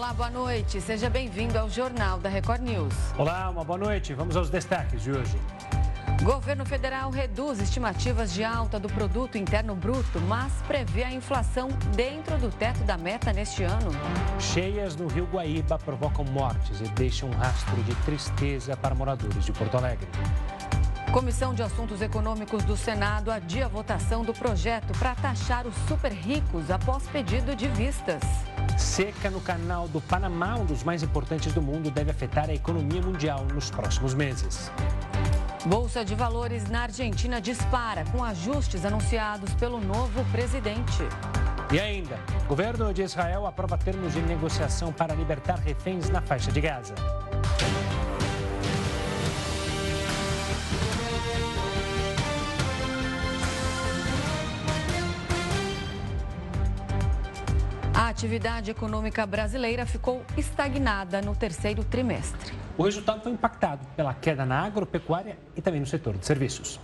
Olá, boa noite. Seja bem-vindo ao Jornal da Record News. Olá, uma boa noite. Vamos aos destaques de hoje. Governo federal reduz estimativas de alta do produto interno bruto, mas prevê a inflação dentro do teto da meta neste ano. Cheias no Rio Guaíba provocam mortes e deixam um rastro de tristeza para moradores de Porto Alegre. Comissão de Assuntos Econômicos do Senado adia a votação do projeto para taxar os super ricos após pedido de vistas. Seca no canal do Panamá, um dos mais importantes do mundo, deve afetar a economia mundial nos próximos meses. Bolsa de Valores na Argentina dispara com ajustes anunciados pelo novo presidente. E ainda, o governo de Israel aprova termos de negociação para libertar reféns na faixa de Gaza. A atividade econômica brasileira ficou estagnada no terceiro trimestre. O resultado foi impactado pela queda na agropecuária e também no setor de serviços.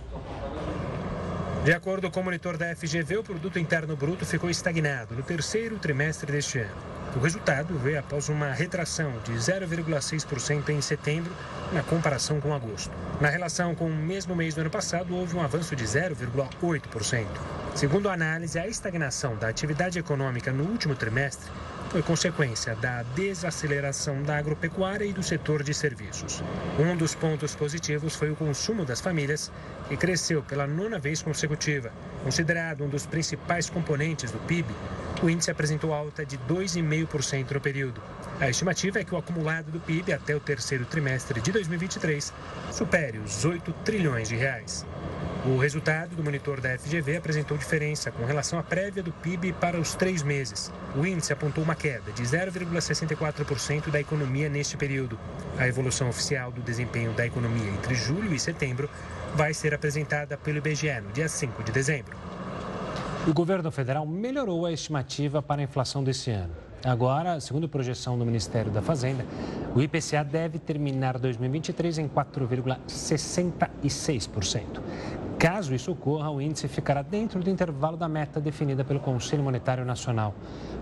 De acordo com o monitor da FGV, o produto interno bruto ficou estagnado no terceiro trimestre deste ano. O resultado veio após uma retração de 0,6% em setembro, na comparação com agosto. Na relação com o mesmo mês do ano passado, houve um avanço de 0,8%. Segundo a análise, a estagnação da atividade econômica no último trimestre foi consequência da desaceleração da agropecuária e do setor de serviços. Um dos pontos positivos foi o consumo das famílias, que cresceu pela nona vez consecutiva. Considerado um dos principais componentes do PIB, o índice apresentou alta de 2,5% no período. A estimativa é que o acumulado do PIB até o terceiro trimestre de 2023 supere os 8 trilhões de reais. O resultado do monitor da FGV apresentou diferença com relação à prévia do PIB para os três meses. O índice apontou uma queda de 0,64% da economia neste período. A evolução oficial do desempenho da economia entre julho e setembro vai ser apresentada pelo IBGE no dia 5 de dezembro. O governo federal melhorou a estimativa para a inflação desse ano. Agora, segundo projeção do Ministério da Fazenda, o IPCA deve terminar 2023 em 4,66%. Caso isso ocorra, o índice ficará dentro do intervalo da meta definida pelo Conselho Monetário Nacional.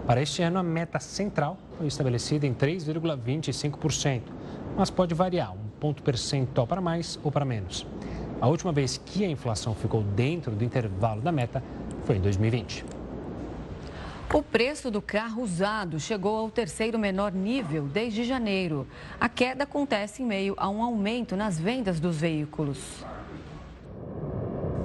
Para este ano, a meta central foi estabelecida em 3,25%, mas pode variar um ponto percentual para mais ou para menos. A última vez que a inflação ficou dentro do intervalo da meta foi em 2020. O preço do carro usado chegou ao terceiro menor nível desde janeiro. A queda acontece em meio a um aumento nas vendas dos veículos.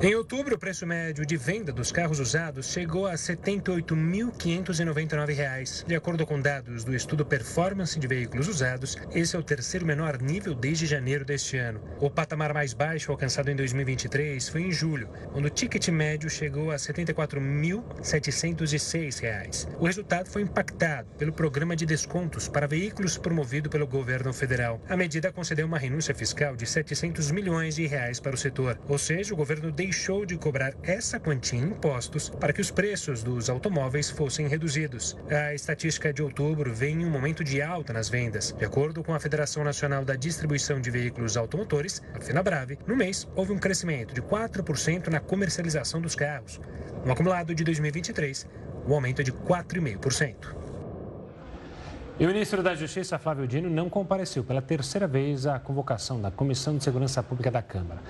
Em outubro, o preço médio de venda dos carros usados chegou a R$ 78.599. De acordo com dados do estudo Performance de Veículos Usados, esse é o terceiro menor nível desde janeiro deste ano. O patamar mais baixo alcançado em 2023 foi em julho, quando o ticket médio chegou a R$ 74.706. O resultado foi impactado pelo programa de descontos para veículos promovido pelo governo federal. A medida concedeu uma renúncia fiscal de 700 milhões de reais para o setor, ou seja, o governo deixou deixou de cobrar essa quantia em impostos para que os preços dos automóveis fossem reduzidos. A estatística de outubro vem em um momento de alta nas vendas. De acordo com a Federação Nacional da Distribuição de Veículos Automotores, a FenaBrave, no mês houve um crescimento de 4% na comercialização dos carros. No acumulado de 2023, o aumento é de 4,5%. E o ministro da Justiça, Flávio Dino, não compareceu pela terceira vez à convocação da Comissão de Segurança Pública da Câmara.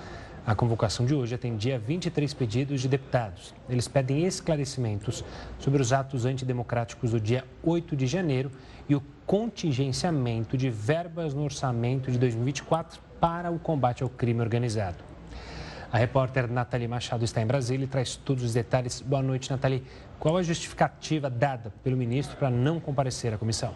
A convocação de hoje atendia 23 pedidos de deputados. Eles pedem esclarecimentos sobre os atos antidemocráticos do dia 8 de janeiro e o contingenciamento de verbas no orçamento de 2024 para o combate ao crime organizado. A repórter Nathalie Machado está em Brasília e traz todos os detalhes. Boa noite, Nathalie. Qual a justificativa dada pelo ministro para não comparecer à comissão?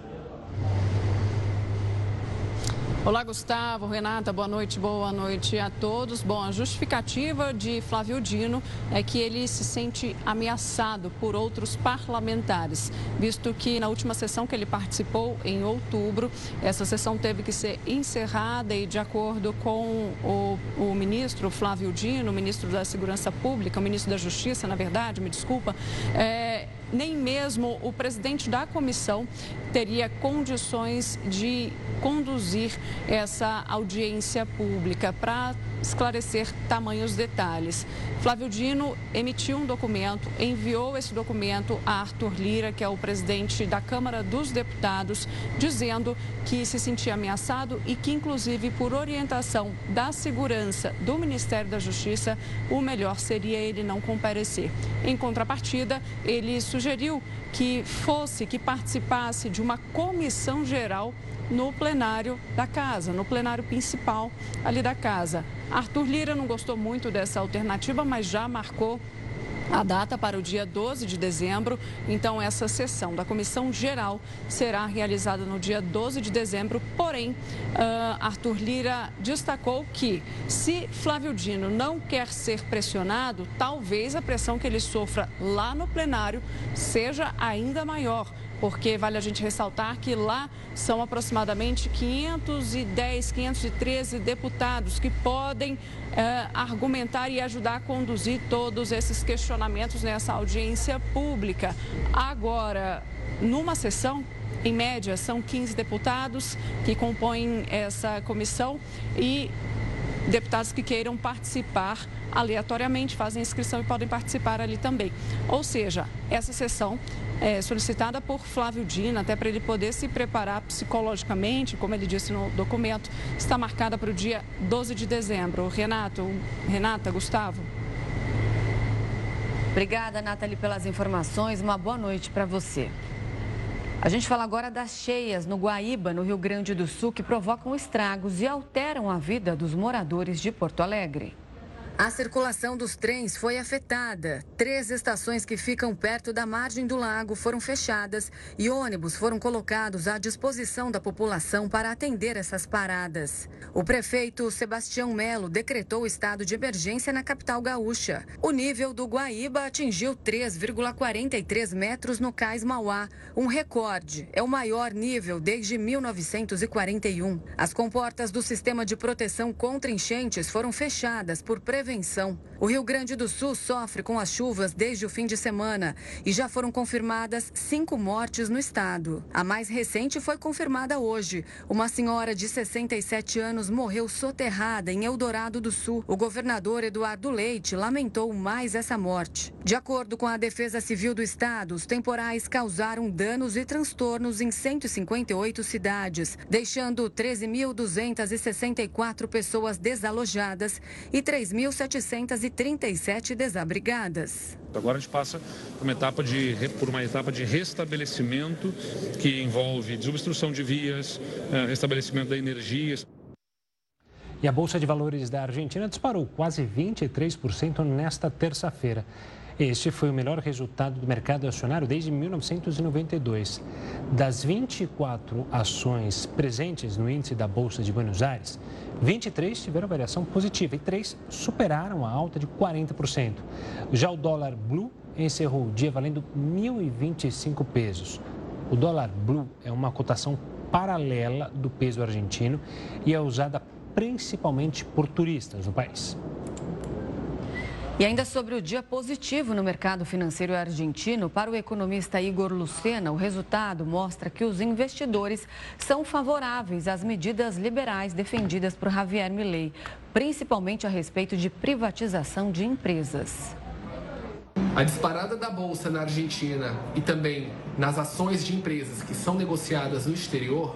Olá, Gustavo, Renata, boa noite, boa noite a todos. Bom, a justificativa de Flávio Dino é que ele se sente ameaçado por outros parlamentares, visto que na última sessão que ele participou, em outubro, essa sessão teve que ser encerrada e, de acordo com o, o ministro Flávio Dino, ministro da Segurança Pública, o ministro da Justiça, na verdade, me desculpa, é, nem mesmo o presidente da comissão teria condições de conduzir essa audiência pública para esclarecer tamanhos detalhes. Flávio Dino emitiu um documento, enviou esse documento a Arthur Lira, que é o presidente da Câmara dos Deputados, dizendo que se sentia ameaçado e que, inclusive, por orientação da segurança do Ministério da Justiça, o melhor seria ele não comparecer. Em contrapartida, ele sugeriu que fosse, que participasse de uma comissão geral no plenário da casa, no plenário principal ali da casa. Arthur Lira não gostou muito dessa alternativa, mas já marcou a data para o dia 12 de dezembro. Então, essa sessão da Comissão Geral será realizada no dia 12 de dezembro. Porém, uh, Arthur Lira destacou que, se Flávio Dino não quer ser pressionado, talvez a pressão que ele sofra lá no plenário seja ainda maior porque vale a gente ressaltar que lá são aproximadamente 510, 513 deputados que podem eh, argumentar e ajudar a conduzir todos esses questionamentos nessa audiência pública. Agora, numa sessão, em média, são 15 deputados que compõem essa comissão e deputados que queiram participar aleatoriamente, fazem inscrição e podem participar ali também. Ou seja, essa sessão é solicitada por Flávio Dina, até para ele poder se preparar psicologicamente, como ele disse no documento, está marcada para o dia 12 de dezembro. Renato, Renata, Gustavo. Obrigada, Nathalie, pelas informações. Uma boa noite para você. A gente fala agora das cheias no Guaíba, no Rio Grande do Sul, que provocam estragos e alteram a vida dos moradores de Porto Alegre. A circulação dos trens foi afetada. Três estações que ficam perto da margem do lago foram fechadas e ônibus foram colocados à disposição da população para atender essas paradas. O prefeito Sebastião Melo decretou estado de emergência na capital gaúcha. O nível do Guaíba atingiu 3,43 metros no Cais Mauá, um recorde. É o maior nível desde 1941. As comportas do sistema de proteção contra enchentes foram fechadas por prevenção prevenção. O Rio Grande do Sul sofre com as chuvas desde o fim de semana e já foram confirmadas cinco mortes no estado. A mais recente foi confirmada hoje. Uma senhora de 67 anos morreu soterrada em Eldorado do Sul. O governador Eduardo Leite lamentou mais essa morte. De acordo com a Defesa Civil do Estado, os temporais causaram danos e transtornos em 158 cidades, deixando 13.264 pessoas desalojadas e 3.000 1.737 desabrigadas. Agora a gente passa por uma etapa de, por uma etapa de restabelecimento que envolve desobstrução de vias, eh, restabelecimento da energia. E a Bolsa de Valores da Argentina disparou quase 23% nesta terça-feira. Este foi o melhor resultado do mercado acionário desde 1992. Das 24 ações presentes no índice da Bolsa de Buenos Aires, 23 tiveram variação positiva e 3 superaram a alta de 40%. Já o dólar blue encerrou o dia valendo 1.025 pesos. O dólar blue é uma cotação paralela do peso argentino e é usada principalmente por turistas no país. E ainda sobre o dia positivo no mercado financeiro argentino, para o economista Igor Lucena, o resultado mostra que os investidores são favoráveis às medidas liberais defendidas por Javier Milei, principalmente a respeito de privatização de empresas. A disparada da bolsa na Argentina e também nas ações de empresas que são negociadas no exterior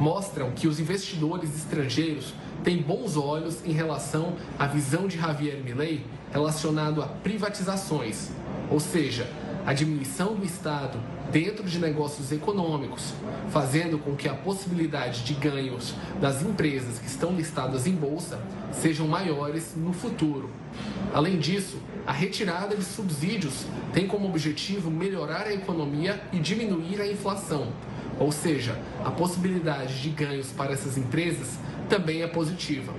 mostram que os investidores estrangeiros têm bons olhos em relação à visão de Javier Milei relacionado a privatizações, ou seja, a diminuição do Estado dentro de negócios econômicos, fazendo com que a possibilidade de ganhos das empresas que estão listadas em bolsa sejam maiores no futuro. Além disso, a retirada de subsídios tem como objetivo melhorar a economia e diminuir a inflação, ou seja, a possibilidade de ganhos para essas empresas também é positiva.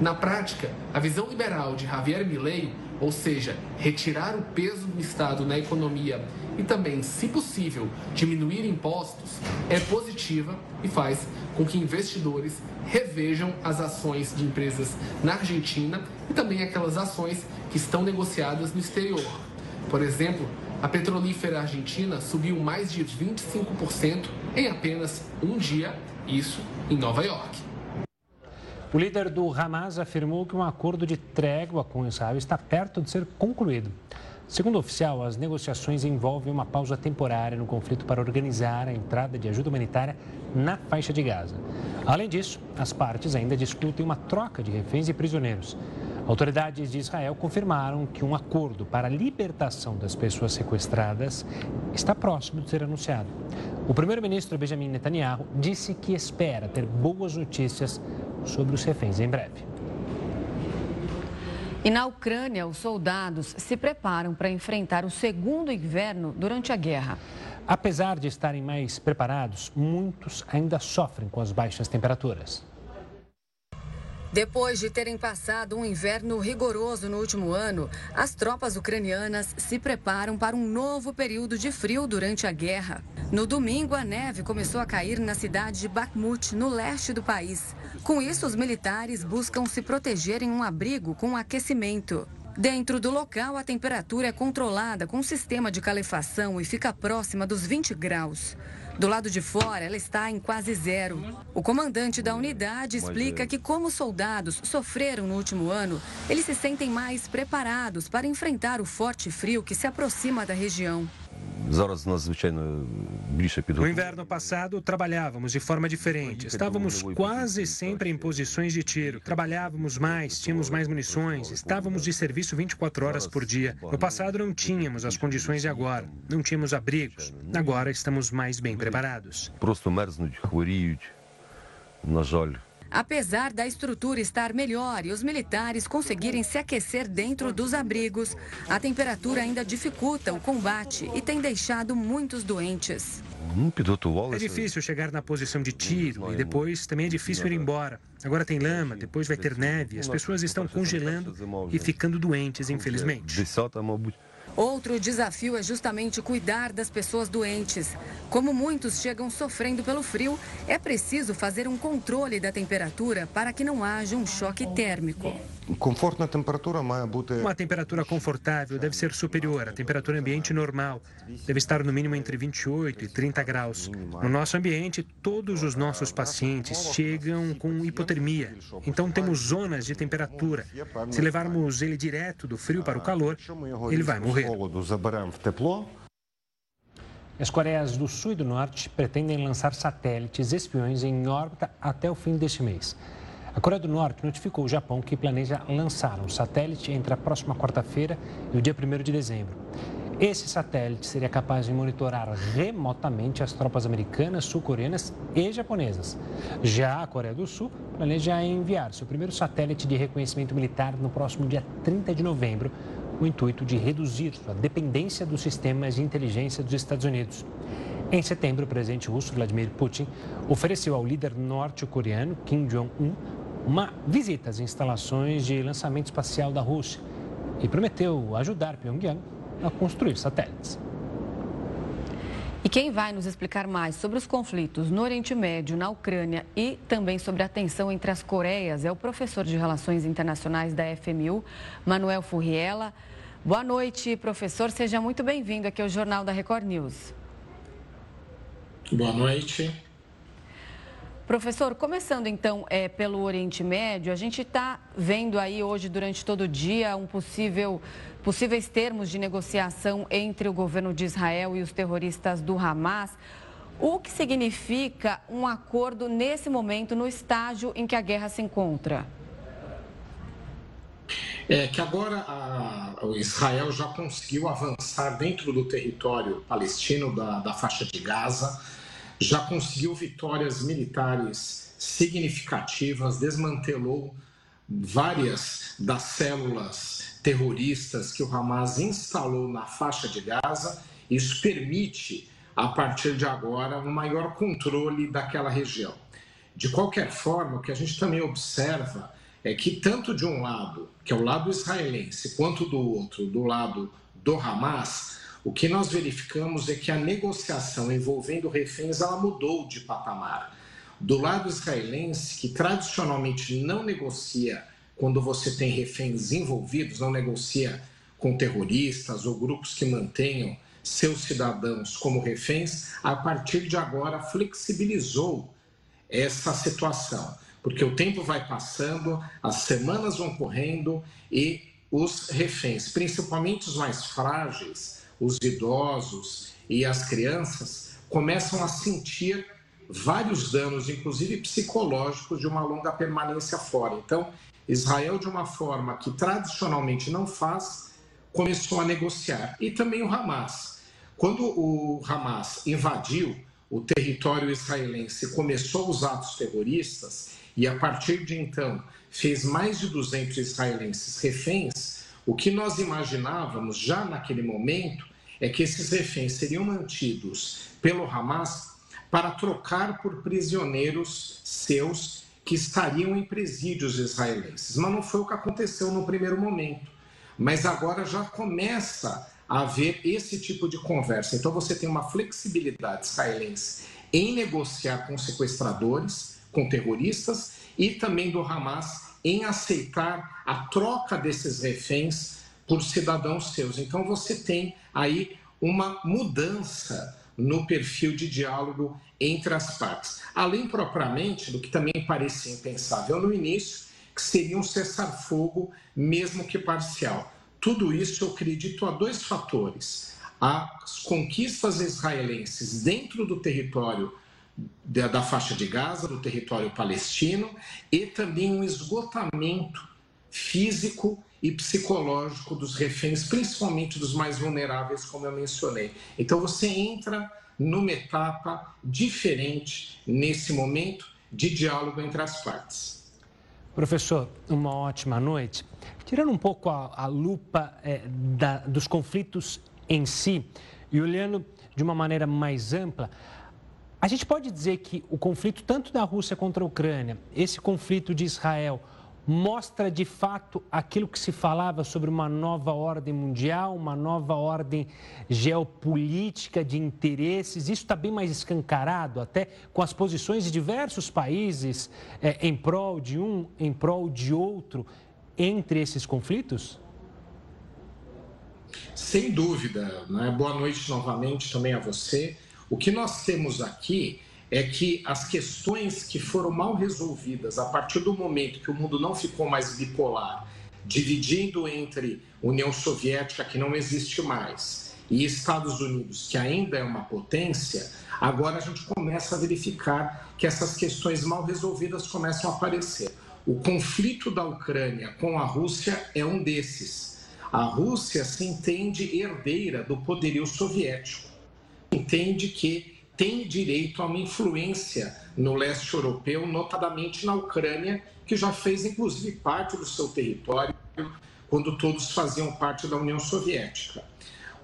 Na prática, a visão liberal de Javier Milei, ou seja, retirar o peso do Estado na economia e também, se possível, diminuir impostos, é positiva e faz com que investidores revejam as ações de empresas na Argentina e também aquelas ações que estão negociadas no exterior. Por exemplo, A petrolífera argentina subiu mais de 25% em apenas um dia, isso em Nova York. O líder do Hamas afirmou que um acordo de trégua com Israel está perto de ser concluído. Segundo o oficial, as negociações envolvem uma pausa temporária no conflito para organizar a entrada de ajuda humanitária na faixa de Gaza. Além disso, as partes ainda discutem uma troca de reféns e prisioneiros. Autoridades de Israel confirmaram que um acordo para a libertação das pessoas sequestradas está próximo de ser anunciado. O primeiro-ministro Benjamin Netanyahu disse que espera ter boas notícias sobre os reféns em breve. E na Ucrânia, os soldados se preparam para enfrentar o segundo inverno durante a guerra. Apesar de estarem mais preparados, muitos ainda sofrem com as baixas temperaturas. Depois de terem passado um inverno rigoroso no último ano, as tropas ucranianas se preparam para um novo período de frio durante a guerra. No domingo, a neve começou a cair na cidade de Bakhmut, no leste do país. Com isso, os militares buscam se proteger em um abrigo com aquecimento. Dentro do local, a temperatura é controlada com um sistema de calefação e fica próxima dos 20 graus. Do lado de fora, ela está em quase zero. O comandante da unidade explica que, como os soldados sofreram no último ano, eles se sentem mais preparados para enfrentar o forte frio que se aproxima da região. Зараз у нас звичайно більше No inverno passado, trabalhávamos de forma diferente. Estávamos quase sempre em posições de tiro. Trabalhávamos mais, tínhamos mais munições, estávamos de serviço 24 horas por dia. No passado, não tínhamos as condições de agora. Não tínhamos abrigos. Agora, estamos mais bem preparados. Просто мерзнуть, хворіють. На жаль. Apesar da estrutura estar melhor e os militares conseguirem se aquecer dentro dos abrigos, a temperatura ainda dificulta o combate e tem deixado muitos doentes. É difícil chegar na posição de tiro e depois também é difícil ir embora. Agora tem lama, depois vai ter neve, as pessoas estão congelando e ficando doentes, infelizmente. Outro desafio é justamente cuidar das pessoas doentes. Como muitos chegam sofrendo pelo frio, é preciso fazer um controle da temperatura para que não haja um choque térmico. Uma temperatura confortável deve ser superior à temperatura ambiente normal. Deve estar no mínimo entre 28 e 30 graus. No nosso ambiente, todos os nossos pacientes chegam com hipotermia. Então temos zonas de temperatura. Se levarmos ele direto do frio para o calor, ele vai morrer. As Coreias do Sul e do Norte pretendem lançar satélites espiões em órbita até o fim deste mês. A Coreia do Norte notificou o Japão que planeja lançar um satélite entre a próxima quarta-feira e o dia 1 de dezembro. Esse satélite seria capaz de monitorar remotamente as tropas americanas, sul-coreanas e japonesas. Já a Coreia do Sul planeja enviar seu primeiro satélite de reconhecimento militar no próximo dia 30 de novembro, com o intuito de reduzir sua dependência dos sistemas de inteligência dos Estados Unidos. Em setembro, o presidente russo Vladimir Putin ofereceu ao líder norte-coreano Kim Jong-un uma visita às instalações de lançamento espacial da Rússia e prometeu ajudar Pyongyang a construir satélites. E quem vai nos explicar mais sobre os conflitos no Oriente Médio, na Ucrânia e também sobre a tensão entre as Coreias é o professor de Relações Internacionais da FMU, Manuel Furriela. Boa noite, professor. Seja muito bem-vindo aqui ao Jornal da Record News. Boa noite. Professor, começando então é, pelo Oriente Médio, a gente está vendo aí hoje, durante todo o dia, um possível, possíveis termos de negociação entre o governo de Israel e os terroristas do Hamas. O que significa um acordo nesse momento, no estágio em que a guerra se encontra? É que agora a, o Israel já conseguiu avançar dentro do território palestino da, da faixa de Gaza já conseguiu vitórias militares significativas, desmantelou várias das células terroristas que o Hamas instalou na faixa de Gaza. Isso permite, a partir de agora, um maior controle daquela região. De qualquer forma, o que a gente também observa é que, tanto de um lado, que é o lado israelense, quanto do outro, do lado do Hamas, o que nós verificamos é que a negociação envolvendo reféns ela mudou de patamar. Do lado israelense, que tradicionalmente não negocia quando você tem reféns envolvidos, não negocia com terroristas ou grupos que mantenham seus cidadãos como reféns, a partir de agora flexibilizou essa situação, porque o tempo vai passando, as semanas vão correndo e os reféns, principalmente os mais frágeis, os idosos e as crianças, começam a sentir vários danos, inclusive psicológicos, de uma longa permanência fora. Então, Israel, de uma forma que tradicionalmente não faz, começou a negociar. E também o Hamas. Quando o Hamas invadiu o território israelense, começou os atos terroristas, e a partir de então fez mais de 200 israelenses reféns, o que nós imaginávamos já naquele momento é que esses reféns seriam mantidos pelo Hamas para trocar por prisioneiros seus que estariam em presídios israelenses. Mas não foi o que aconteceu no primeiro momento. Mas agora já começa a haver esse tipo de conversa. Então você tem uma flexibilidade israelense em negociar com sequestradores, com terroristas e também do Hamas em aceitar a troca desses reféns por cidadãos seus. Então você tem aí uma mudança no perfil de diálogo entre as partes. Além propriamente do que também parecia impensável no início, que seria um cessar-fogo, mesmo que parcial. Tudo isso eu acredito a dois fatores: as conquistas israelenses dentro do território da, faixa de Gaza, do território palestino, e também um esgotamento físico e psicológico dos reféns, principalmente dos mais vulneráveis, como eu mencionei. Então você entra numa etapa diferente nesse momento de diálogo entre as partes. Professor, uma ótima noite. Tirando um pouco a, a lupa é, da, dos conflitos em si e olhando de uma maneira mais ampla, a gente pode dizer que o conflito tanto da Rússia contra a Ucrânia, esse conflito de Israel, mostra de fato aquilo que se falava sobre uma nova ordem mundial, uma nova ordem geopolítica de interesses. Isso está bem mais escancarado, até com as posições de diversos países é, em prol de um, em prol de outro, entre esses conflitos? Sem dúvida. Né? Boa noite novamente também a você. O que nós temos aqui é que as questões que foram mal resolvidas a partir do momento que o mundo não ficou mais bipolar, dividindo entre União Soviética, que não existe mais, e Estados Unidos, que ainda é uma potência, agora a gente começa a verificar que essas questões mal resolvidas começam a aparecer. O conflito da Ucrânia com a Rússia é um desses. A Rússia se entende herdeira do poderio soviético, entende que tem direito a uma influência no leste europeu, notadamente na Ucrânia, que já fez inclusive parte do seu território quando todos faziam parte da União Soviética.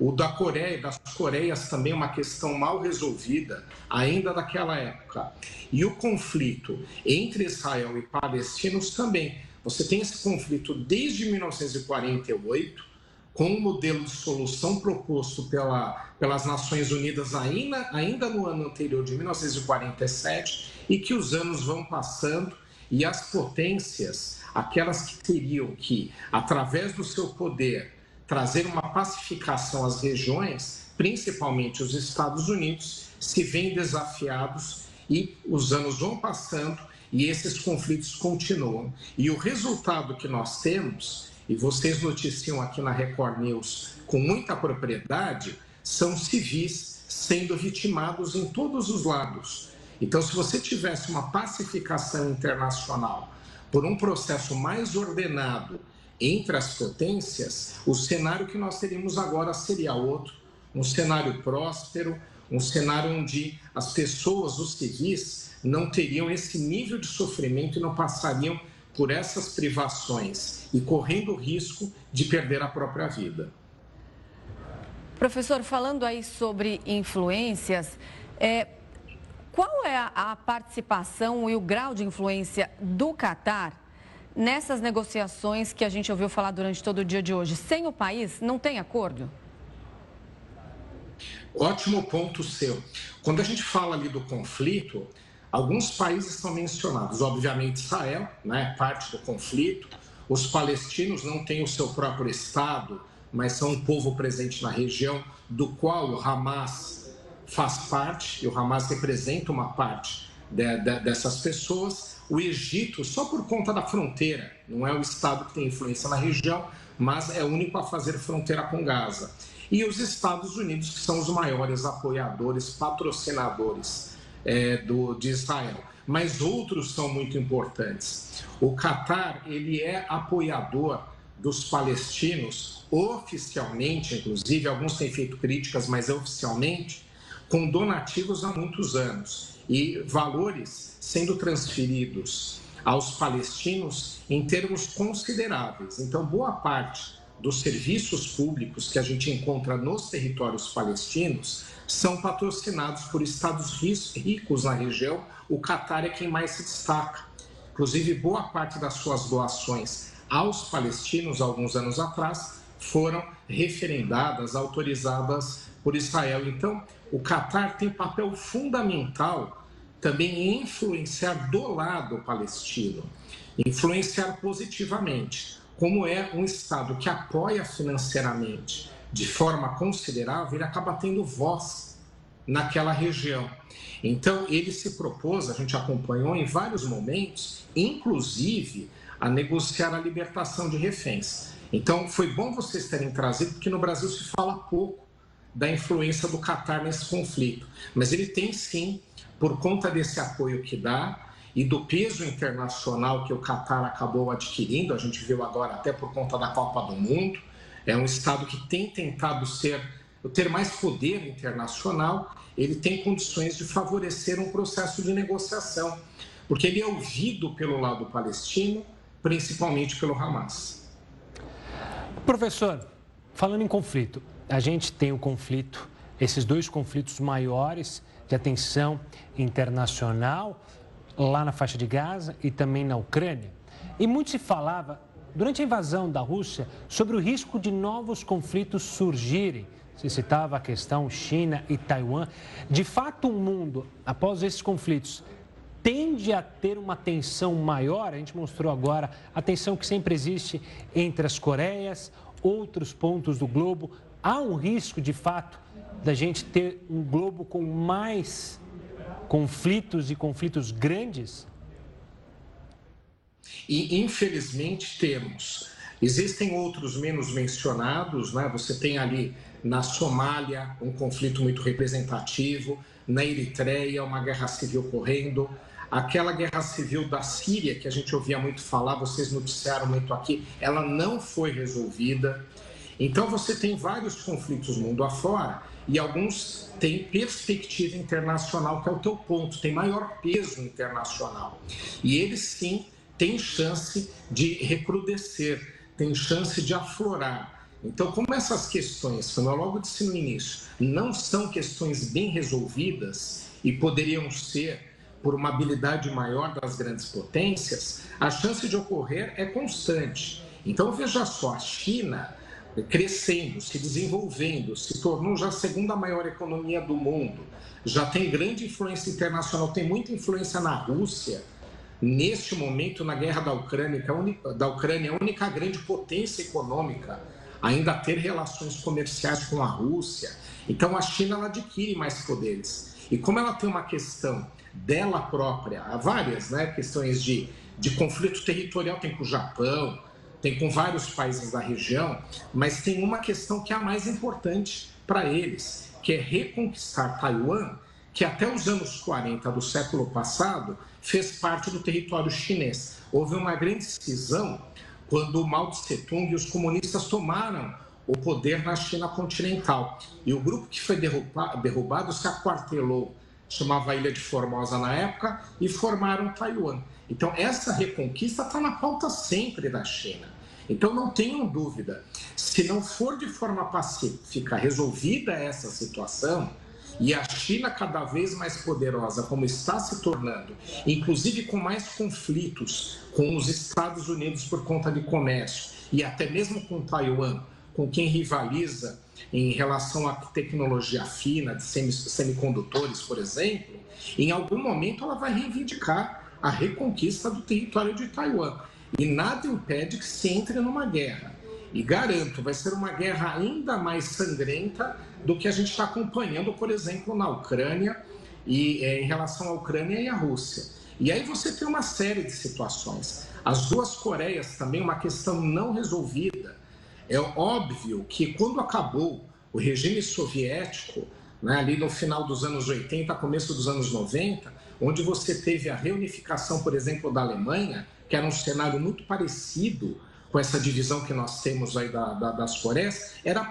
O da Coreia, das Coreias também é uma questão mal resolvida, ainda daquela época. E o conflito entre Israel e palestinos também. Você tem esse conflito desde 1948, com o modelo de solução proposto pela, pelas Nações Unidas ainda, ainda no ano anterior, de 1947, e que os anos vão passando e as potências, aquelas que teriam que, através do seu poder, trazer uma pacificação às regiões, principalmente os Estados Unidos, se veem desafiados e os anos vão passando e esses conflitos continuam. E o resultado que nós temos e vocês noticiam aqui na Record News com muita propriedade, são civis sendo vitimados em todos os lados. Então, se você tivesse uma pacificação internacional por um processo mais ordenado entre as potências, o cenário que nós teríamos agora seria outro, um cenário próspero, um cenário onde as pessoas, os civis, não teriam esse nível de sofrimento e não passariam por essas privações e correndo o risco de perder a própria vida. Professor, falando aí sobre influências, é, qual é a, a participação e o grau de influência do Catar nessas negociações que a gente ouviu falar durante todo o dia de hoje? Sem o país, não tem acordo? Ótimo ponto seu. Quando a gente fala ali do conflito, Alguns países são mencionados, obviamente Israel, né, parte do conflito. Os palestinos não têm o seu próprio Estado, mas são um povo presente na região, do qual o Hamas faz parte, e o Hamas representa uma parte de, de, dessas pessoas. O Egito, só por conta da fronteira, não é o Estado que tem influência na região, mas é o único a fazer fronteira com Gaza. E os Estados Unidos, que são os maiores apoiadores, patrocinadores é, do, de Israel. Mas outros são muito importantes. O Catar ele é apoiador dos palestinos oficialmente, inclusive alguns têm feito críticas, mas oficialmente, com donativos há muitos anos e valores sendo transferidos aos palestinos em termos consideráveis. Então, boa parte dos serviços públicos que a gente encontra nos territórios palestinos são patrocinados por estados ricos na região. O Catar é quem mais se destaca. Inclusive, boa parte das suas doações aos palestinos, alguns anos atrás, foram referendadas, autorizadas por Israel. Então, o Catar tem papel fundamental também influenciar do lado palestino, influenciar positivamente. Como é um Estado que apoia financeiramente de forma considerável, ele acaba tendo voz naquela região. Então, ele se propôs, a gente acompanhou em vários momentos, inclusive a negociar a libertação de reféns. Então, foi bom vocês terem trazido, porque no Brasil se fala pouco da influência do Catar nesse conflito. Mas ele tem sim por conta desse apoio que dá e do peso internacional que o Catar acabou adquirindo, a gente viu agora até por conta da Copa do Mundo, é um estado que tem tentado ser ter mais poder internacional, ele tem condições de favorecer um processo de negociação, porque ele é ouvido pelo lado palestino, principalmente pelo Hamas. Professor, falando em conflito, a gente tem o conflito, esses dois conflitos maiores de atenção internacional lá na faixa de Gaza e também na Ucrânia. E muito se falava, durante a invasão da Rússia, sobre o risco de novos conflitos surgirem. Se citava a questão China e Taiwan. De fato, o mundo, após esses conflitos, tende a ter uma tensão maior. A gente mostrou agora a tensão que sempre existe entre as Coreias, outros pontos do globo. Há um risco, de fato, da gente ter um globo com mais conflitos e conflitos grandes? E infelizmente temos. Existem outros menos mencionados, né? Você tem ali na Somália um conflito muito representativo, na Eritreia uma guerra civil correndo, aquela guerra civil da Síria que a gente ouvia muito falar, vocês noticiaram muito aqui, ela não foi resolvida. Então você tem vários conflitos mundo afora e alguns têm perspectiva internacional, que é o teu ponto, tem maior peso internacional. E eles sim têm chance de recrudescer, têm chance de aflorar. Então, como essas questões, como eu logo disse no início, não são questões bem resolvidas e poderiam ser por uma habilidade maior das grandes potências, a chance de ocorrer é constante. Então, veja só, a China crescendo, se desenvolvendo, se tornou já a segunda maior economia do mundo, já tem grande influência internacional, tem muita influência na Rússia. Neste momento, na guerra da Ucrânia, é da Ucrânia, a única grande potência econômica ainda a ter relações comerciais com a Rússia. Então, a China ela adquire mais poderes. E como ela tem uma questão dela própria, há várias né, questões de, de conflito territorial, tem com o Japão, tem com vários países da região, mas tem uma questão que é a mais importante para eles, que é reconquistar Taiwan, que até os anos 40 do século passado fez parte do território chinês. Houve uma grande cisão quando Mao Tse Tung e os comunistas tomaram o poder na China continental. E o grupo que foi derrubado se aquartelou, chamava Ilha de Formosa na época, e formaram Taiwan. Então, essa reconquista está na pauta sempre da China. Então, não tenham dúvida, se não for de forma pacífica resolvida essa situação, e a China cada vez mais poderosa, como está se tornando, inclusive com mais conflitos com os Estados Unidos por conta de comércio, e até mesmo com Taiwan, com quem rivaliza em relação à tecnologia fina de semicondutores, por exemplo, em algum momento ela vai reivindicar a reconquista do território de Taiwan. E nada impede que se entre numa guerra. E garanto, vai ser uma guerra ainda mais sangrenta do que a gente está acompanhando, por exemplo, na Ucrânia e é, em relação à Ucrânia e à Rússia. E aí você tem uma série de situações. As duas Coreias também uma questão não resolvida. É óbvio que quando acabou o regime soviético, né, ali no final dos anos 80, começo dos anos 90, onde você teve a reunificação, por exemplo, da Alemanha, que era um cenário muito parecido com essa divisão que nós temos aí da, da, das Coreias, era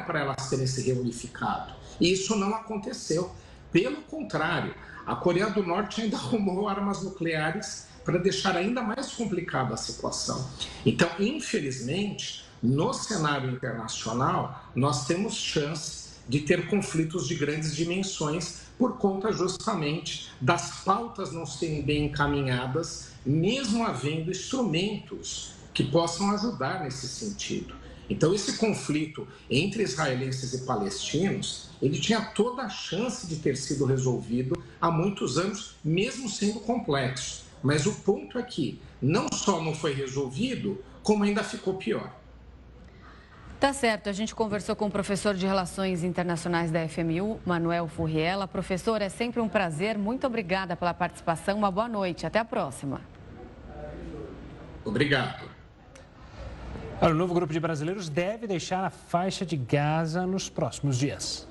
para elas terem se reunificado. E isso não aconteceu. Pelo contrário, a Coreia do Norte ainda arrumou armas nucleares para deixar ainda mais complicada a situação. Então, infelizmente, no cenário internacional, nós temos chance de ter conflitos de grandes dimensões por conta justamente das pautas não serem bem encaminhadas, mesmo havendo instrumentos que possam ajudar nesse sentido. Então, esse conflito entre israelenses e palestinos, ele tinha toda a chance de ter sido resolvido há muitos anos, mesmo sendo complexo. Mas o ponto é que não só não foi resolvido, como ainda ficou pior. Tá certo, a gente conversou com o professor de Relações Internacionais da FMU, Manuel Furriela. Professor, é sempre um prazer. Muito obrigada pela participação. Uma boa noite. Até a próxima. Obrigado. O novo grupo de brasileiros deve deixar a faixa de Gaza nos próximos dias.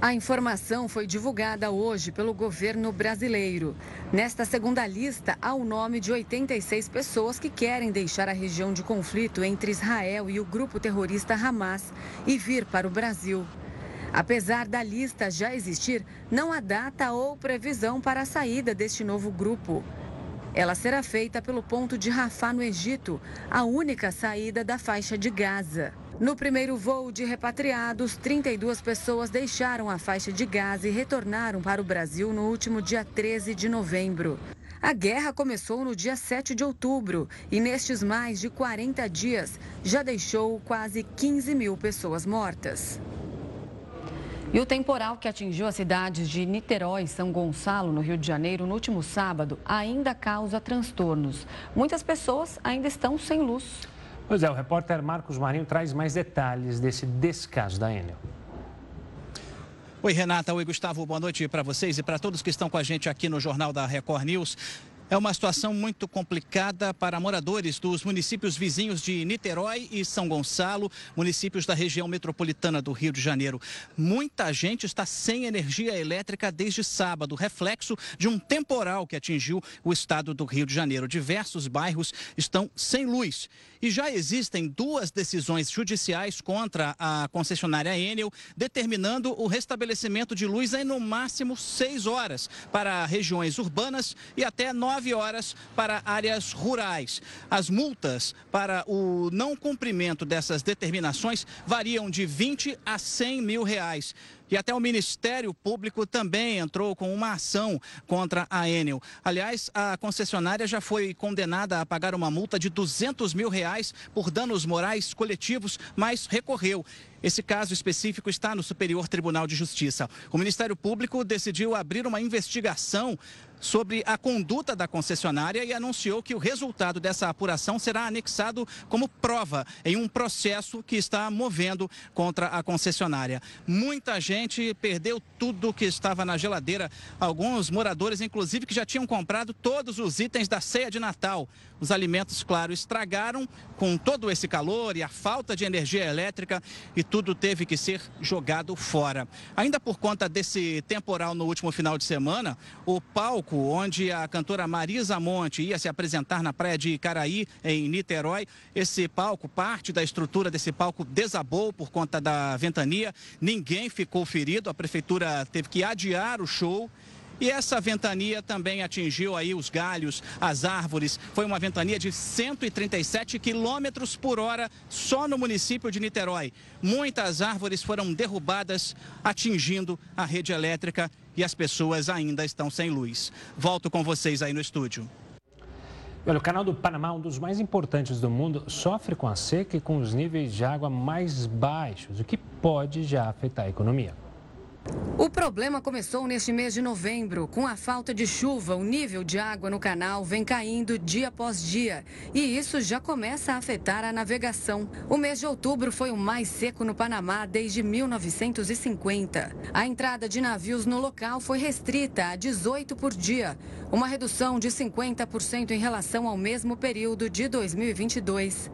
A informação foi divulgada hoje pelo governo brasileiro. Nesta segunda lista, há o nome de 86 pessoas que querem deixar a região de conflito entre Israel e o grupo terrorista Hamas e vir para o Brasil. Apesar da lista já existir, não há data ou previsão para a saída deste novo grupo. Ela será feita pelo ponto de Rafah, no Egito, a única saída da faixa de Gaza. No primeiro voo de repatriados, 32 pessoas deixaram a faixa de Gaza e retornaram para o Brasil no último dia 13 de novembro. A guerra começou no dia 7 de outubro e, nestes mais de 40 dias, já deixou quase 15 mil pessoas mortas. E o temporal que atingiu as cidades de Niterói e São Gonçalo, no Rio de Janeiro, no último sábado, ainda causa transtornos. Muitas pessoas ainda estão sem luz. Pois é, o repórter Marcos Marinho traz mais detalhes desse descaso da Enel. Oi, Renata. Oi, Gustavo. Boa noite para vocês e para todos que estão com a gente aqui no Jornal da Record News. É uma situação muito complicada para moradores dos municípios vizinhos de Niterói e São Gonçalo, municípios da região metropolitana do Rio de Janeiro. Muita gente está sem energia elétrica desde sábado, reflexo de um temporal que atingiu o estado do Rio de Janeiro. Diversos bairros estão sem luz. E já existem duas decisões judiciais contra a concessionária Enel, determinando o restabelecimento de luz em no máximo seis horas para regiões urbanas e até nove horas para áreas rurais. As multas para o não cumprimento dessas determinações variam de 20 a 100 mil reais. E até o Ministério Público também entrou com uma ação contra a Enel. Aliás, a concessionária já foi condenada a pagar uma multa de 200 mil reais por danos morais coletivos, mas recorreu. Esse caso específico está no Superior Tribunal de Justiça. O Ministério Público decidiu abrir uma investigação sobre a conduta da concessionária e anunciou que o resultado dessa apuração será anexado como prova em um processo que está movendo contra a concessionária. Muita gente perdeu tudo que estava na geladeira. Alguns moradores, inclusive, que já tinham comprado todos os itens da ceia de Natal. Os alimentos, claro, estragaram com todo esse calor e a falta de energia elétrica e tudo teve que ser jogado fora. Ainda por conta desse temporal no último final de semana, o palco onde a cantora Marisa Monte ia se apresentar na praia de Icaraí, em Niterói, esse palco, parte da estrutura desse palco desabou por conta da ventania. Ninguém ficou ferido, a prefeitura teve que adiar o show. E essa ventania também atingiu aí os galhos, as árvores. Foi uma ventania de 137 quilômetros por hora só no município de Niterói. Muitas árvores foram derrubadas, atingindo a rede elétrica e as pessoas ainda estão sem luz. Volto com vocês aí no estúdio. Olha, o canal do Panamá, um dos mais importantes do mundo, sofre com a seca e com os níveis de água mais baixos, o que pode já afetar a economia. O problema começou neste mês de novembro. Com a falta de chuva, o nível de água no canal vem caindo dia após dia. E isso já começa a afetar a navegação. O mês de outubro foi o mais seco no Panamá desde 1950. A entrada de navios no local foi restrita a 18 por dia, uma redução de 50% em relação ao mesmo período de 2022.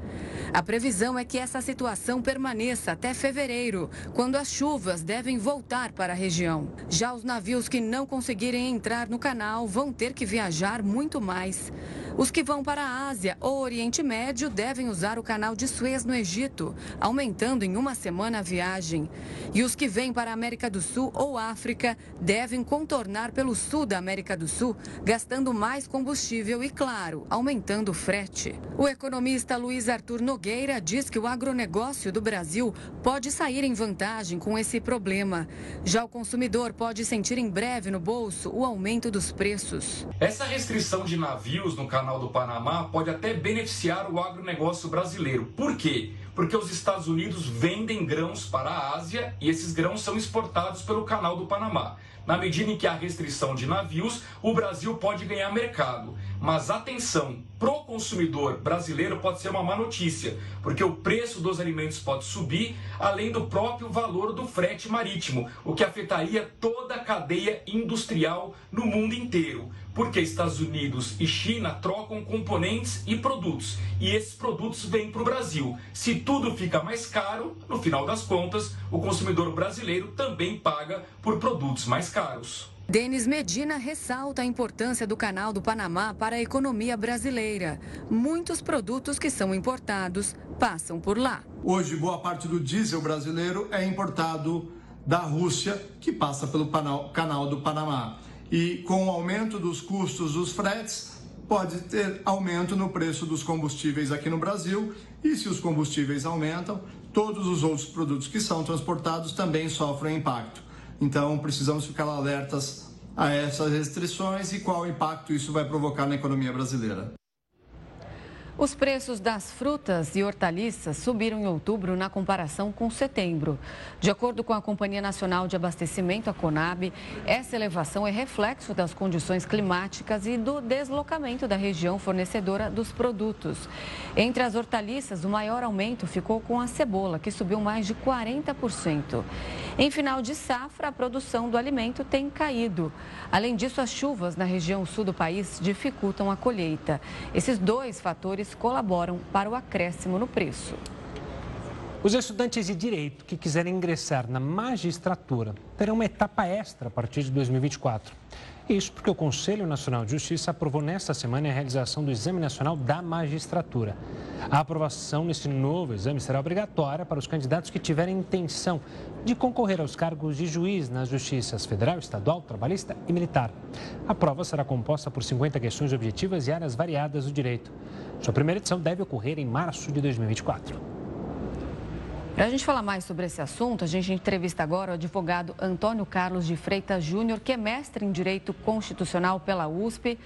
A previsão é que essa situação permaneça até fevereiro, quando as chuvas devem voltar para a região. Já os navios que não conseguirem entrar no canal vão ter que viajar muito mais. Os que vão para a Ásia ou Oriente Médio devem usar o canal de Suez no Egito, aumentando em uma semana a viagem. E os que vêm para a América do Sul ou África devem contornar pelo sul da América do Sul, gastando mais combustível e, claro, aumentando o frete. O economista Luiz Arthur Nogueira diz que o agronegócio do Brasil pode sair em vantagem com esse problema. Já o consumidor pode sentir em breve no bolso o aumento dos preços. Essa restrição de navios no canal Canal do Panamá pode até beneficiar o agronegócio brasileiro. Por quê? Porque os Estados Unidos vendem grãos para a Ásia e esses grãos são exportados pelo Canal do Panamá. Na medida em que há restrição de navios, o Brasil pode ganhar mercado. Mas atenção, pro consumidor brasileiro pode ser uma má notícia, porque o preço dos alimentos pode subir, além do próprio valor do frete marítimo, o que afetaria toda a cadeia industrial no mundo inteiro porque Estados Unidos e China trocam componentes e produtos, e esses produtos vêm para o Brasil. Se tudo fica mais caro, no final das contas, o consumidor brasileiro também paga por produtos mais caros. Denis Medina ressalta a importância do Canal do Panamá para a economia brasileira. Muitos produtos que são importados passam por lá. Hoje, boa parte do diesel brasileiro é importado da Rússia, que passa pelo Canal do Panamá e com o aumento dos custos dos fretes, pode ter aumento no preço dos combustíveis aqui no Brasil. E se os combustíveis aumentam, todos os outros produtos que são transportados também sofrem impacto. Então, precisamos ficar alertas a essas restrições e qual impacto isso vai provocar na economia brasileira. Os preços das frutas e hortaliças subiram em outubro na comparação com setembro. De acordo com a Companhia Nacional de Abastecimento, a Conab, essa elevação é reflexo das condições climáticas e do deslocamento da região fornecedora dos produtos. Entre as hortaliças, o maior aumento ficou com a cebola, que subiu mais de 40%. Em final de safra, a produção do alimento tem caído. Além disso, as chuvas na região sul do país dificultam a colheita. Esses dois fatores colaboram para o acréscimo no preço. Os estudantes de direito que quiserem ingressar na magistratura terão uma etapa extra a partir de 2024. Isso porque o Conselho Nacional de Justiça aprovou nesta semana a realização do Exame Nacional da Magistratura. A aprovação nesse novo exame será obrigatória para os candidatos que tiverem intenção de concorrer aos cargos de juiz nas justiças federal, estadual, trabalhista e militar. A prova será composta por 50 questões objetivas e áreas variadas do direito. Sua primeira edição deve ocorrer em março de 2024. Para a gente falar mais sobre esse assunto, a gente entrevista agora o advogado Antônio Carlos de Freitas Júnior, que é mestre em Direito Constitucional pela USP.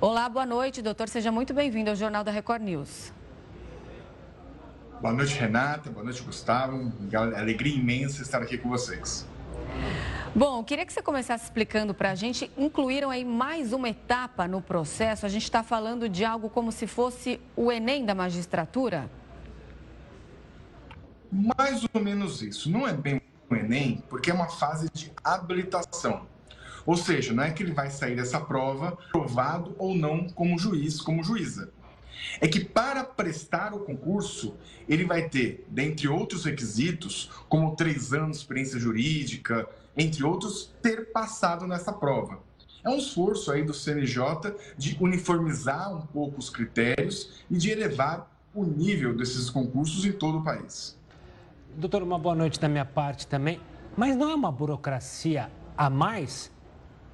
Olá, boa noite, doutor. Seja muito bem-vindo ao Jornal da Record News. Boa noite, Renata. Boa noite, Gustavo. Alegria imensa estar aqui com vocês. Bom, queria que você começasse explicando para a gente. Incluíram aí mais uma etapa no processo. A gente está falando de algo como se fosse o Enem da magistratura? Mais ou menos isso. Não é bem o Enem, porque é uma fase de habilitação. Ou seja, não é que ele vai sair dessa prova provado ou não como juiz, como juíza. É que para prestar o concurso, ele vai ter, dentre outros requisitos, como três anos de experiência jurídica, entre outros, ter passado nessa prova. É um esforço aí do CNJ de uniformizar um pouco os critérios e de elevar o nível desses concursos em todo o país. Doutor, uma boa noite da minha parte também. Mas não é uma burocracia a mais?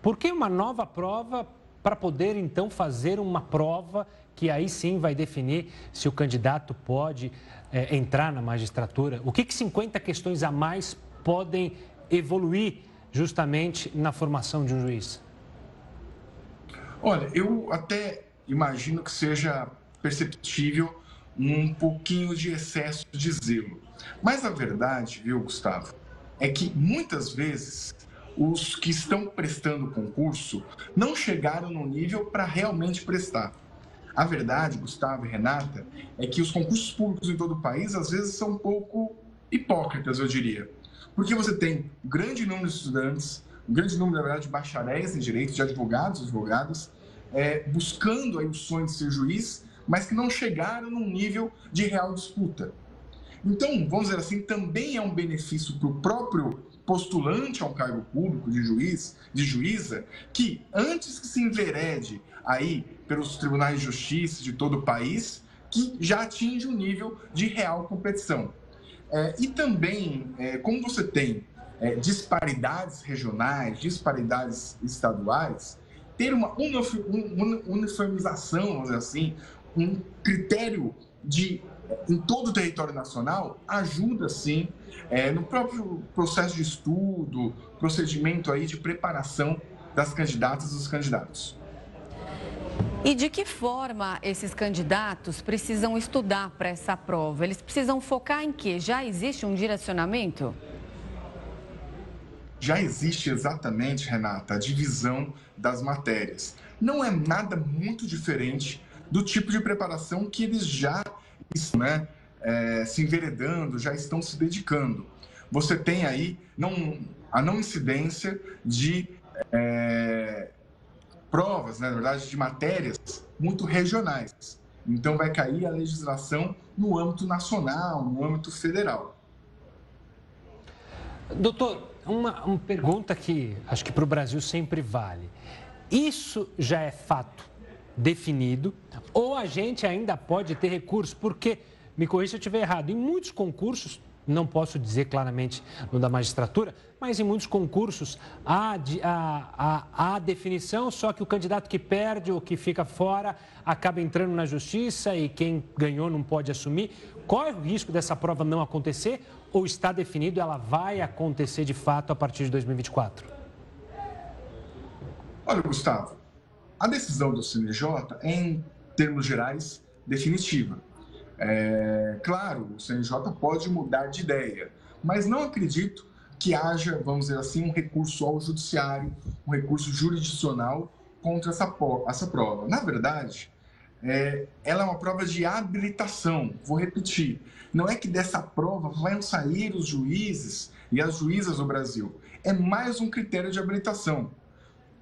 Por que uma nova prova para poder então fazer uma prova que aí sim vai definir se o candidato pode é, entrar na magistratura? O que, que 50 questões a mais podem evoluir justamente na formação de um juiz? Olha, eu até imagino que seja perceptível um pouquinho de excesso de zelo. Mas a verdade, viu, Gustavo, é que muitas vezes os que estão prestando concurso não chegaram no nível para realmente prestar. A verdade, Gustavo e Renata, é que os concursos públicos em todo o país às vezes são um pouco hipócritas, eu diria. Porque você tem um grande número de estudantes, um grande número, na verdade, de bacharéis em direito, de advogados, advogadas, é, buscando aí o sonho de ser juiz, mas que não chegaram num nível de real disputa. Então, vamos dizer assim, também é um benefício para o próprio postulante a um cargo público de juiz, de juíza, que antes que se enverede aí pelos tribunais de justiça de todo o país, que já atinge um nível de real competição. É, e também, é, como você tem é, disparidades regionais, disparidades estaduais, ter uma uniformização, vamos dizer assim, um critério de em todo o território nacional ajuda sim é, no próprio processo de estudo, procedimento aí de preparação das candidatas e dos candidatos. E de que forma esses candidatos precisam estudar para essa prova? Eles precisam focar em quê? Já existe um direcionamento? Já existe exatamente, Renata, a divisão das matérias. Não é nada muito diferente do tipo de preparação que eles já estão né, é, se enveredando, já estão se dedicando. Você tem aí não, a não incidência de é, provas, né, na verdade, de matérias muito regionais. Então, vai cair a legislação no âmbito nacional, no âmbito federal. Doutor, uma, uma pergunta que acho que para o Brasil sempre vale. Isso já é fato definido ou a gente ainda pode ter recurso? Porque, me corrija se eu estiver errado, em muitos concursos não posso dizer claramente no da magistratura, mas em muitos concursos há, há, há, há, definição, só que o candidato que perde ou que fica fora acaba entrando na justiça e quem ganhou não pode assumir. Qual é o risco dessa prova não acontecer ou está definido, ela vai acontecer de fato a partir de 2024? Olha, Gustavo, a decisão do CNJ é, em termos gerais, definitiva. É, claro, o CNJ pode mudar de ideia, mas não acredito que haja, vamos dizer assim, um recurso ao judiciário, um recurso jurisdicional contra essa, essa prova. Na verdade, é, ela é uma prova de habilitação. Vou repetir: não é que dessa prova vão sair os juízes e as juízas do Brasil. É mais um critério de habilitação.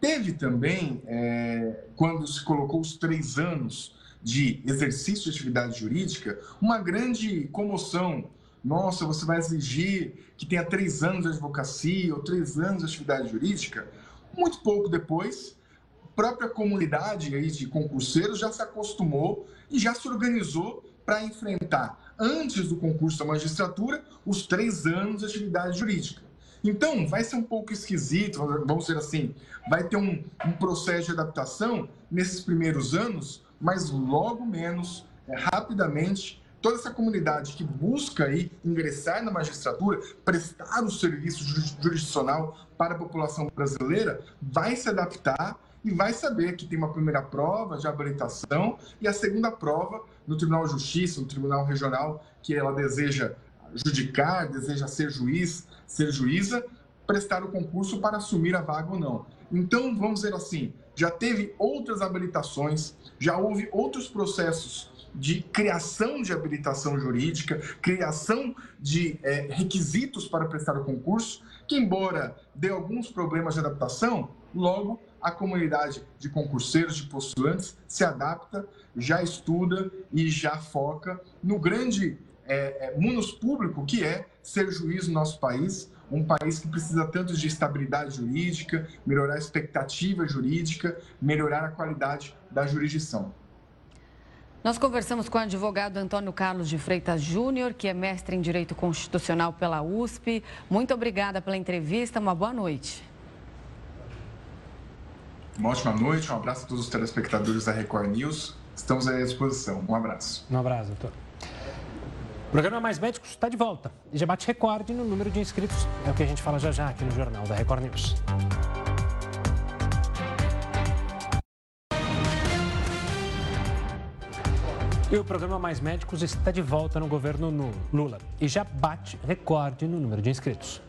Teve também, é, quando se colocou os três anos de exercício de atividade jurídica, uma grande comoção. Nossa, você vai exigir que tenha três anos de advocacia ou três anos de atividade jurídica? Muito pouco depois, a própria comunidade aí de concurseiros já se acostumou e já se organizou para enfrentar, antes do concurso da magistratura, os três anos de atividade jurídica. Então, vai ser um pouco esquisito, vamos dizer assim, vai ter um, um processo de adaptação nesses primeiros anos, mas logo menos, é, rapidamente, toda essa comunidade que busca aí ingressar na magistratura, prestar o serviço jurisdicional para a população brasileira, vai se adaptar e vai saber que tem uma primeira prova de habilitação e a segunda prova no Tribunal de Justiça, no Tribunal Regional, que ela deseja judicar, deseja ser juiz, ser juíza, prestar o concurso para assumir a vaga ou não. Então, vamos dizer assim, já teve outras habilitações, já houve outros processos de criação de habilitação jurídica, criação de é, requisitos para prestar o concurso, que, embora dê alguns problemas de adaptação, logo a comunidade de concurseiros, de postulantes, se adapta, já estuda e já foca no grande é, é, munus público que é ser juiz no nosso país, um país que precisa tanto de estabilidade jurídica, melhorar a expectativa jurídica, melhorar a qualidade da jurisdição. Nós conversamos com o advogado Antônio Carlos de Freitas Júnior, que é mestre em Direito Constitucional pela USP. Muito obrigada pela entrevista, uma boa noite. Uma ótima noite, um abraço a todos os telespectadores da Record News. Estamos à disposição. Um abraço. Um abraço, doutor. O programa Mais Médicos está de volta e já bate recorde no número de inscritos. É o que a gente fala já já aqui no Jornal da Record News. E o programa Mais Médicos está de volta no governo Lula e já bate recorde no número de inscritos.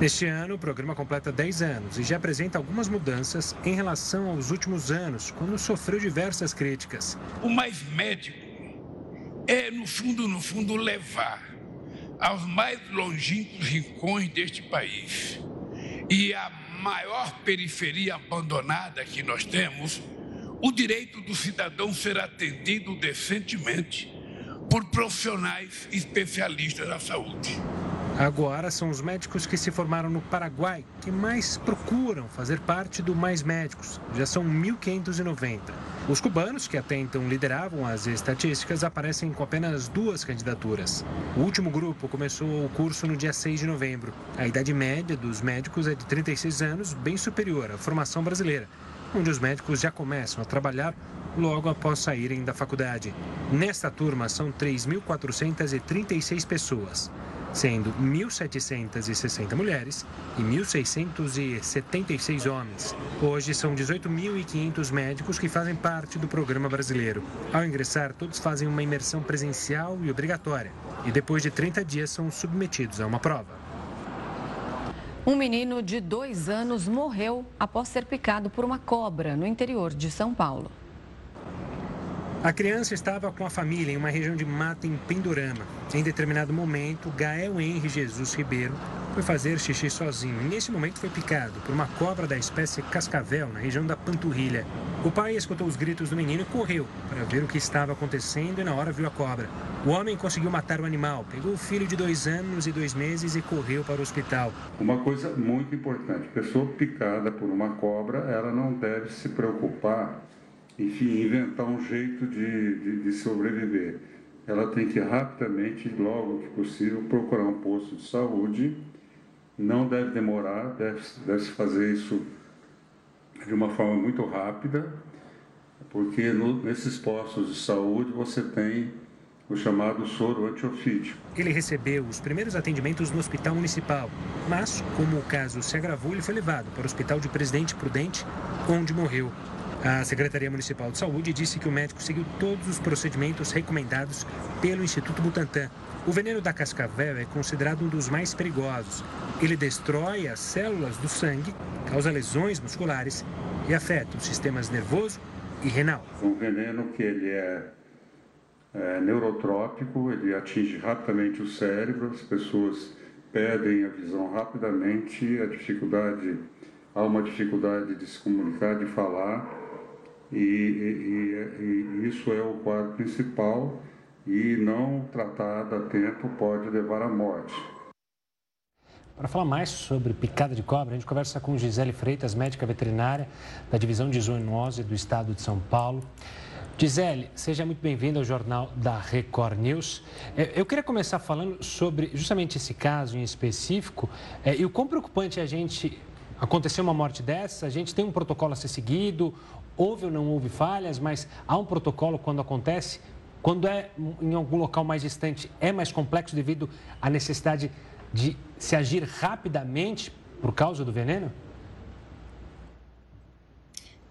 Neste ano, o programa completa 10 anos e já apresenta algumas mudanças em relação aos últimos anos, quando sofreu diversas críticas. O mais médico é, no fundo, no fundo, levar aos mais longínquos rincões deste país e a maior periferia abandonada que nós temos, o direito do cidadão ser atendido decentemente por profissionais especialistas da saúde. Agora são os médicos que se formaram no Paraguai que mais procuram fazer parte do Mais Médicos. Já são 1.590. Os cubanos, que até então lideravam as estatísticas, aparecem com apenas duas candidaturas. O último grupo começou o curso no dia 6 de novembro. A idade média dos médicos é de 36 anos, bem superior à formação brasileira, onde os médicos já começam a trabalhar logo após saírem da faculdade. Nesta turma são 3.436 pessoas sendo 1.760 mulheres e 1.676 homens. Hoje são 18.500 médicos que fazem parte do programa brasileiro. Ao ingressar, todos fazem uma imersão presencial e obrigatória e depois de 30 dias são submetidos a uma prova. Um menino de dois anos morreu após ser picado por uma cobra no interior de São Paulo. A criança estava com a família em uma região de mata em Pindorama. Em determinado momento, Gael Henri Jesus Ribeiro foi fazer xixi sozinho nesse momento, foi picado por uma cobra da espécie cascavel na região da panturrilha. O pai escutou os gritos do menino e correu para ver o que estava acontecendo e, na hora, viu a cobra. O homem conseguiu matar o animal, pegou o filho de dois anos e dois meses e correu para o hospital. Uma coisa muito importante: pessoa picada por uma cobra, ela não deve se preocupar enfim, inventar um jeito de, de, de, sobreviver. Ela tem que rapidamente, logo que possível, procurar um posto de saúde. Não deve demorar, deve, deve fazer isso de uma forma muito rápida, porque no, nesses postos de saúde você tem o chamado soro antiofídico. Ele recebeu os primeiros atendimentos no hospital municipal, mas, como o caso se agravou, ele foi levado para o hospital de Presidente Prudente, onde morreu. A Secretaria Municipal de Saúde disse que o médico seguiu todos os procedimentos recomendados pelo Instituto Butantan. O veneno da cascavel é considerado um dos mais perigosos. Ele destrói as células do sangue, causa lesões musculares e afeta os sistemas nervoso e renal. Um veneno que ele é, é neurotrópico, ele atinge rapidamente o cérebro, as pessoas perdem a visão rapidamente, a dificuldade, há uma dificuldade de se comunicar, de falar e, e, e, isso é o quadro principal e não tratado a tempo pode levar à morte. Para falar mais sobre picada de cobra, a gente conversa com Gisele Freitas, médica veterinária da Divisão de Zoonose do Estado de São Paulo. Gisele, seja muito bem-vinda ao Jornal da Record News. É, eu queria começar falando sobre justamente esse caso em específico é, e o quão preocupante é a gente acontecer uma morte dessa, a gente tem um protocolo a ser seguido, houve ou não houve falhas, mas há um protocolo quando acontece. Quando é em algum local mais distante, é mais complexo devido à necessidade de se agir rapidamente por causa do veneno?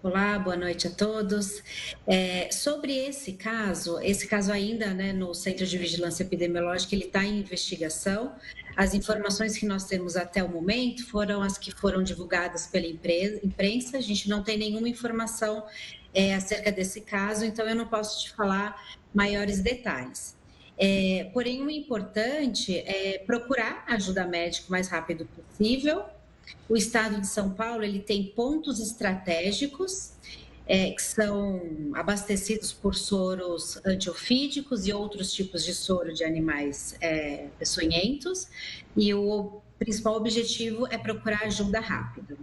Olá, boa noite a todos. É, sobre esse caso, esse caso ainda né, no Centro de Vigilância Epidemiológica, ele está em investigação. As informações que nós temos até o momento foram as que foram divulgadas pela imprensa. A gente não tem nenhuma informação é, acerca desse caso, então eu não posso te falar maiores detalhes. É, porém, o importante é procurar ajuda médica o mais rápido possível o estado de São Paulo ele tem pontos estratégicos é, que são abastecidos por soros antiofídicos e outros tipos de soro de animais é, peçonhentos. E o principal objetivo é procurar ajuda rápida.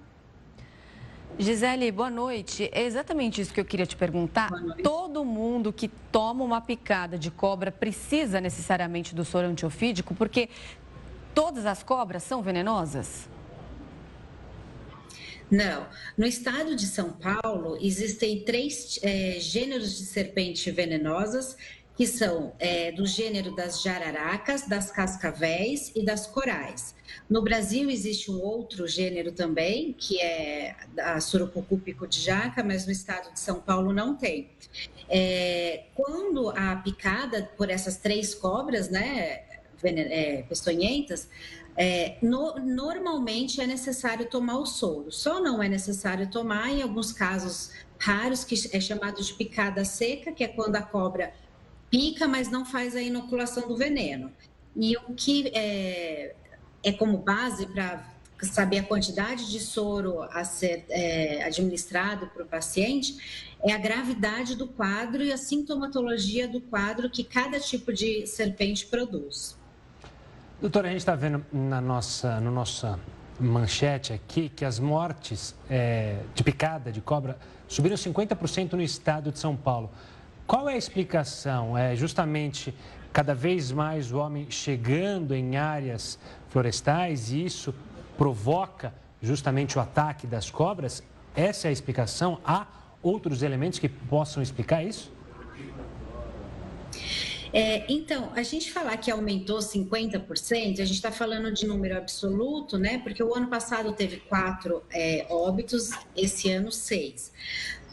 Gisele, boa noite. É exatamente isso que eu queria te perguntar. Todo mundo que toma uma picada de cobra precisa necessariamente do soro antiofídico, porque todas as cobras são venenosas? Não. No estado de São Paulo, existem três é, gêneros de serpente venenosas, que são é, do gênero das jararacas, das cascavéis e das corais. No Brasil existe um outro gênero também, que é a surucucu pico de jaca, mas no estado de São Paulo não tem. É, quando a picada por essas três cobras, né, é, peçonhentas, é, no, normalmente é necessário tomar o soro. Só não é necessário tomar em alguns casos raros, que é chamado de picada seca, que é quando a cobra pica, mas não faz a inoculação do veneno. E o que é, é como base para saber a quantidade de soro a ser é, administrado para o paciente é a gravidade do quadro e a sintomatologia do quadro que cada tipo de serpente produz. Doutora, a gente está vendo na nossa, no nossa manchete aqui que as mortes é, de picada de cobra subiram 50% no estado de São Paulo. Qual é a explicação? É justamente cada vez mais o homem chegando em áreas florestais e isso provoca justamente o ataque das cobras? Essa é a explicação? Há outros elementos que possam explicar isso? É, então, a gente falar que aumentou 50%, a gente está falando de número absoluto, né? Porque o ano passado teve quatro é, óbitos, esse ano seis.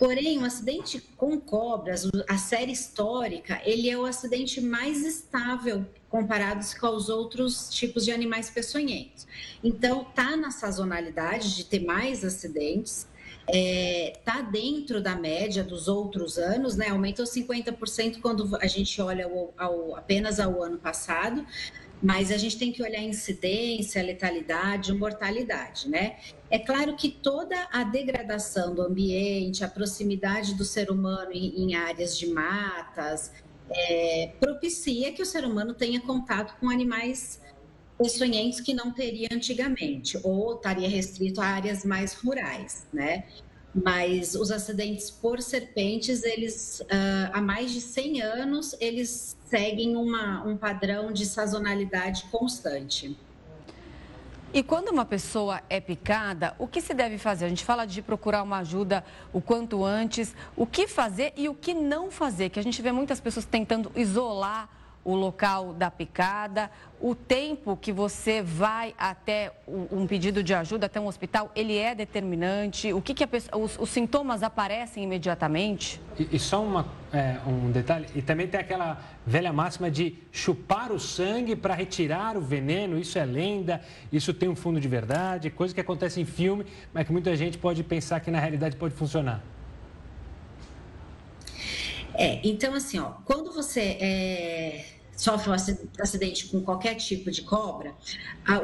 Porém, o acidente com cobras, a série histórica, ele é o acidente mais estável comparado com os outros tipos de animais peçonhentos. Então, tá na sazonalidade de ter mais acidentes, está é, dentro da média dos outros anos, né? Aumentou 50% quando a gente olha ao, ao, apenas ao ano passado, mas a gente tem que olhar a incidência, letalidade, mortalidade, né? É claro que toda a degradação do ambiente, a proximidade do ser humano em, em áreas de matas, é, propicia que o ser humano tenha contato com animais peçonhentos que não teria antigamente, ou estaria restrito a áreas mais rurais, né? Mas os acidentes por serpentes, eles, uh, há mais de 100 anos, eles seguem uma, um padrão de sazonalidade constante. E quando uma pessoa é picada, o que se deve fazer? A gente fala de procurar uma ajuda o quanto antes. O que fazer e o que não fazer? Que a gente vê muitas pessoas tentando isolar o local da picada, o tempo que você vai até um pedido de ajuda, até um hospital, ele é determinante? O que, que pessoa, os, os, sintomas aparecem imediatamente? E, e só uma, é, um detalhe, e também tem aquela velha máxima de chupar o sangue para retirar o veneno, isso é lenda, isso tem um fundo de verdade, coisa que acontece em filme, mas que muita gente pode pensar que na realidade pode funcionar. É, então assim, ó, quando você é, sofre um acidente com qualquer tipo de cobra,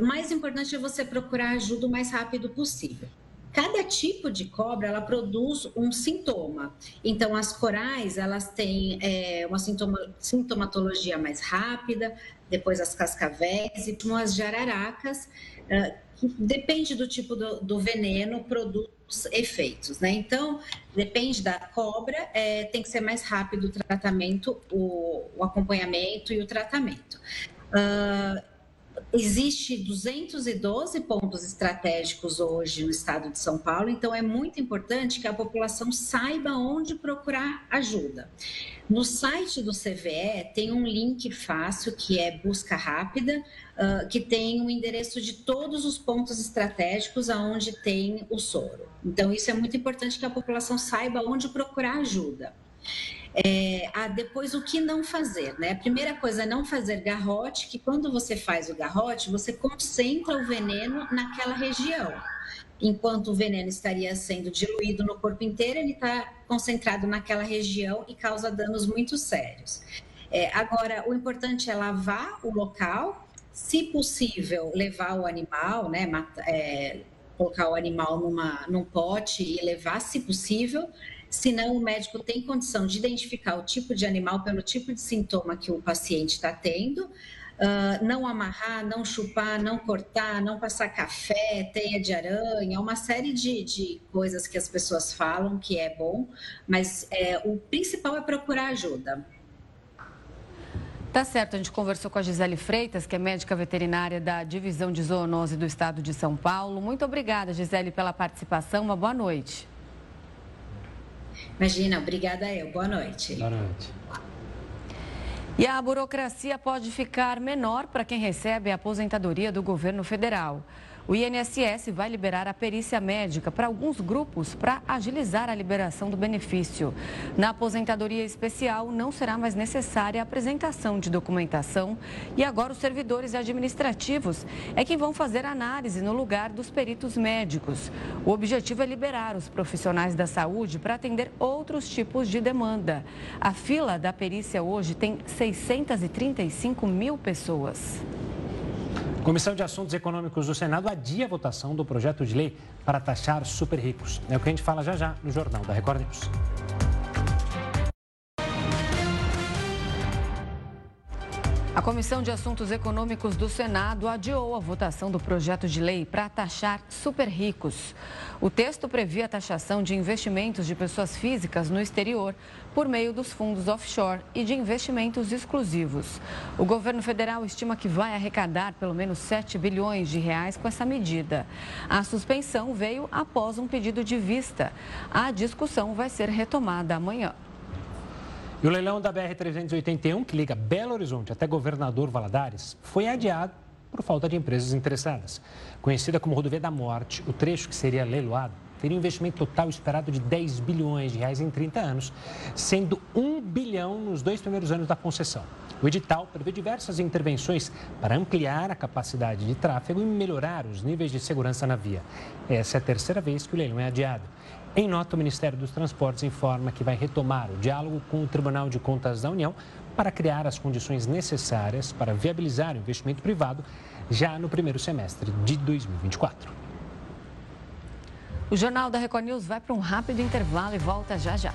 o mais importante é você procurar ajuda o mais rápido possível. Cada tipo de cobra ela produz um sintoma. Então, as corais elas têm é, uma sintoma, sintomatologia mais rápida, depois as cascavéis e as jararacas, depende do tipo do, do veneno, produz efeitos, né? Então, depende da cobra, é, tem que ser mais rápido o tratamento, o, o acompanhamento e o tratamento. Uh, Existe 212 pontos estratégicos hoje no estado de São Paulo, então é muito importante que a população saiba onde procurar ajuda. No site do CVE tem um link fácil que é busca rápida, uh, que tem o um endereço de todos os pontos estratégicos aonde tem o soro. Então isso é muito importante que a população saiba onde procurar ajuda. É, depois, o que não fazer, né? A primeira coisa é não fazer garrote, que quando você faz o garrote, você concentra o veneno naquela região. Enquanto o veneno estaria sendo diluído no corpo inteiro, ele está concentrado naquela região e causa danos muito sérios. É, agora, o importante é lavar o local, se possível, levar o animal, né? é, colocar o animal numa, num pote e levar, se possível senão o médico tem condição de identificar o tipo de animal pelo tipo de sintoma que o paciente está tendo, uh, não amarrar, não chupar, não cortar, não passar café, teia de aranha, uma série de, de coisas que as pessoas falam que é bom, mas é, o principal é procurar ajuda. Tá certo, a gente conversou com a Gisele Freitas, que é médica veterinária da Divisão de Zoonose do Estado de São Paulo. Muito obrigada, Gisele, pela participação. Uma boa noite. Imagina, obrigada eu. Boa noite. Boa noite. E a burocracia pode ficar menor para quem recebe a aposentadoria do governo federal. O INSS vai liberar a perícia médica para alguns grupos para agilizar a liberação do benefício. Na aposentadoria especial, não será mais necessária a apresentação de documentação e agora os servidores administrativos é quem vão fazer análise no lugar dos peritos médicos. O objetivo é liberar os profissionais da saúde para atender outros tipos de demanda. A fila da perícia hoje tem 635 mil pessoas. Comissão de Assuntos Econômicos do Senado adia a votação do projeto de lei para taxar super ricos. É o que a gente fala já já no Jornal da Record News. A Comissão de Assuntos Econômicos do Senado adiou a votação do projeto de lei para taxar super ricos. O texto previa a taxação de investimentos de pessoas físicas no exterior por meio dos fundos offshore e de investimentos exclusivos. O governo federal estima que vai arrecadar pelo menos 7 bilhões de reais com essa medida. A suspensão veio após um pedido de vista. A discussão vai ser retomada amanhã. E o leilão da BR-381, que liga Belo Horizonte até Governador Valadares, foi adiado por falta de empresas interessadas. Conhecida como Rodovia da Morte, o trecho que seria leiloado teria um investimento total esperado de 10 bilhões de reais em 30 anos, sendo 1 bilhão nos dois primeiros anos da concessão. O edital prevê diversas intervenções para ampliar a capacidade de tráfego e melhorar os níveis de segurança na via. Essa é a terceira vez que o leilão é adiado. Em nota, o Ministério dos Transportes informa que vai retomar o diálogo com o Tribunal de Contas da União para criar as condições necessárias para viabilizar o investimento privado já no primeiro semestre de 2024. O Jornal da Record News vai para um rápido intervalo e volta já já.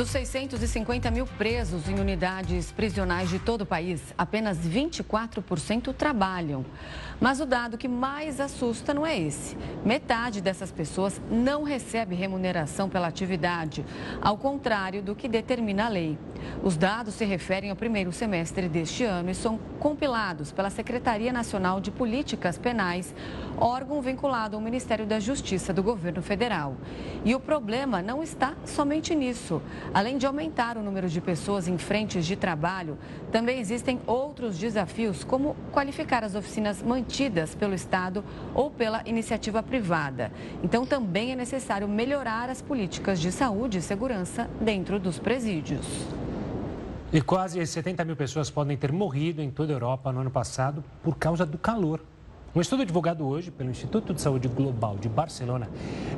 Dos 650 mil presos em unidades prisionais de todo o país, apenas 24% trabalham. Mas o dado que mais assusta não é esse. Metade dessas pessoas não recebe remuneração pela atividade, ao contrário do que determina a lei. Os dados se referem ao primeiro semestre deste ano e são compilados pela Secretaria Nacional de Políticas Penais, órgão vinculado ao Ministério da Justiça do governo federal. E o problema não está somente nisso. Além de aumentar o número de pessoas em frentes de trabalho, também existem outros desafios, como qualificar as oficinas mantidas pelo Estado ou pela iniciativa privada. Então, também é necessário melhorar as políticas de saúde e segurança dentro dos presídios. E quase 70 mil pessoas podem ter morrido em toda a Europa no ano passado por causa do calor. Um estudo divulgado hoje pelo Instituto de Saúde Global de Barcelona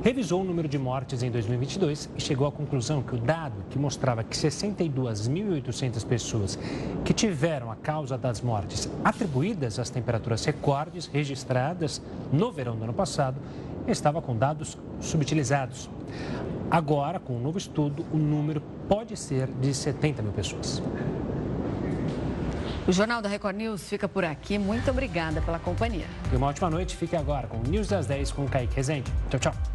revisou o número de mortes em 2022 e chegou à conclusão que o dado que mostrava que 62.800 pessoas que tiveram a causa das mortes atribuídas às temperaturas recordes registradas no verão do ano passado estava com dados subutilizados. Agora, com o um novo estudo, o número pode ser de 70 mil pessoas. O Jornal da Record News fica por aqui. Muito obrigada pela companhia. E uma ótima noite. Fique agora com o News das 10 com o Kaique Rezende. Tchau, tchau.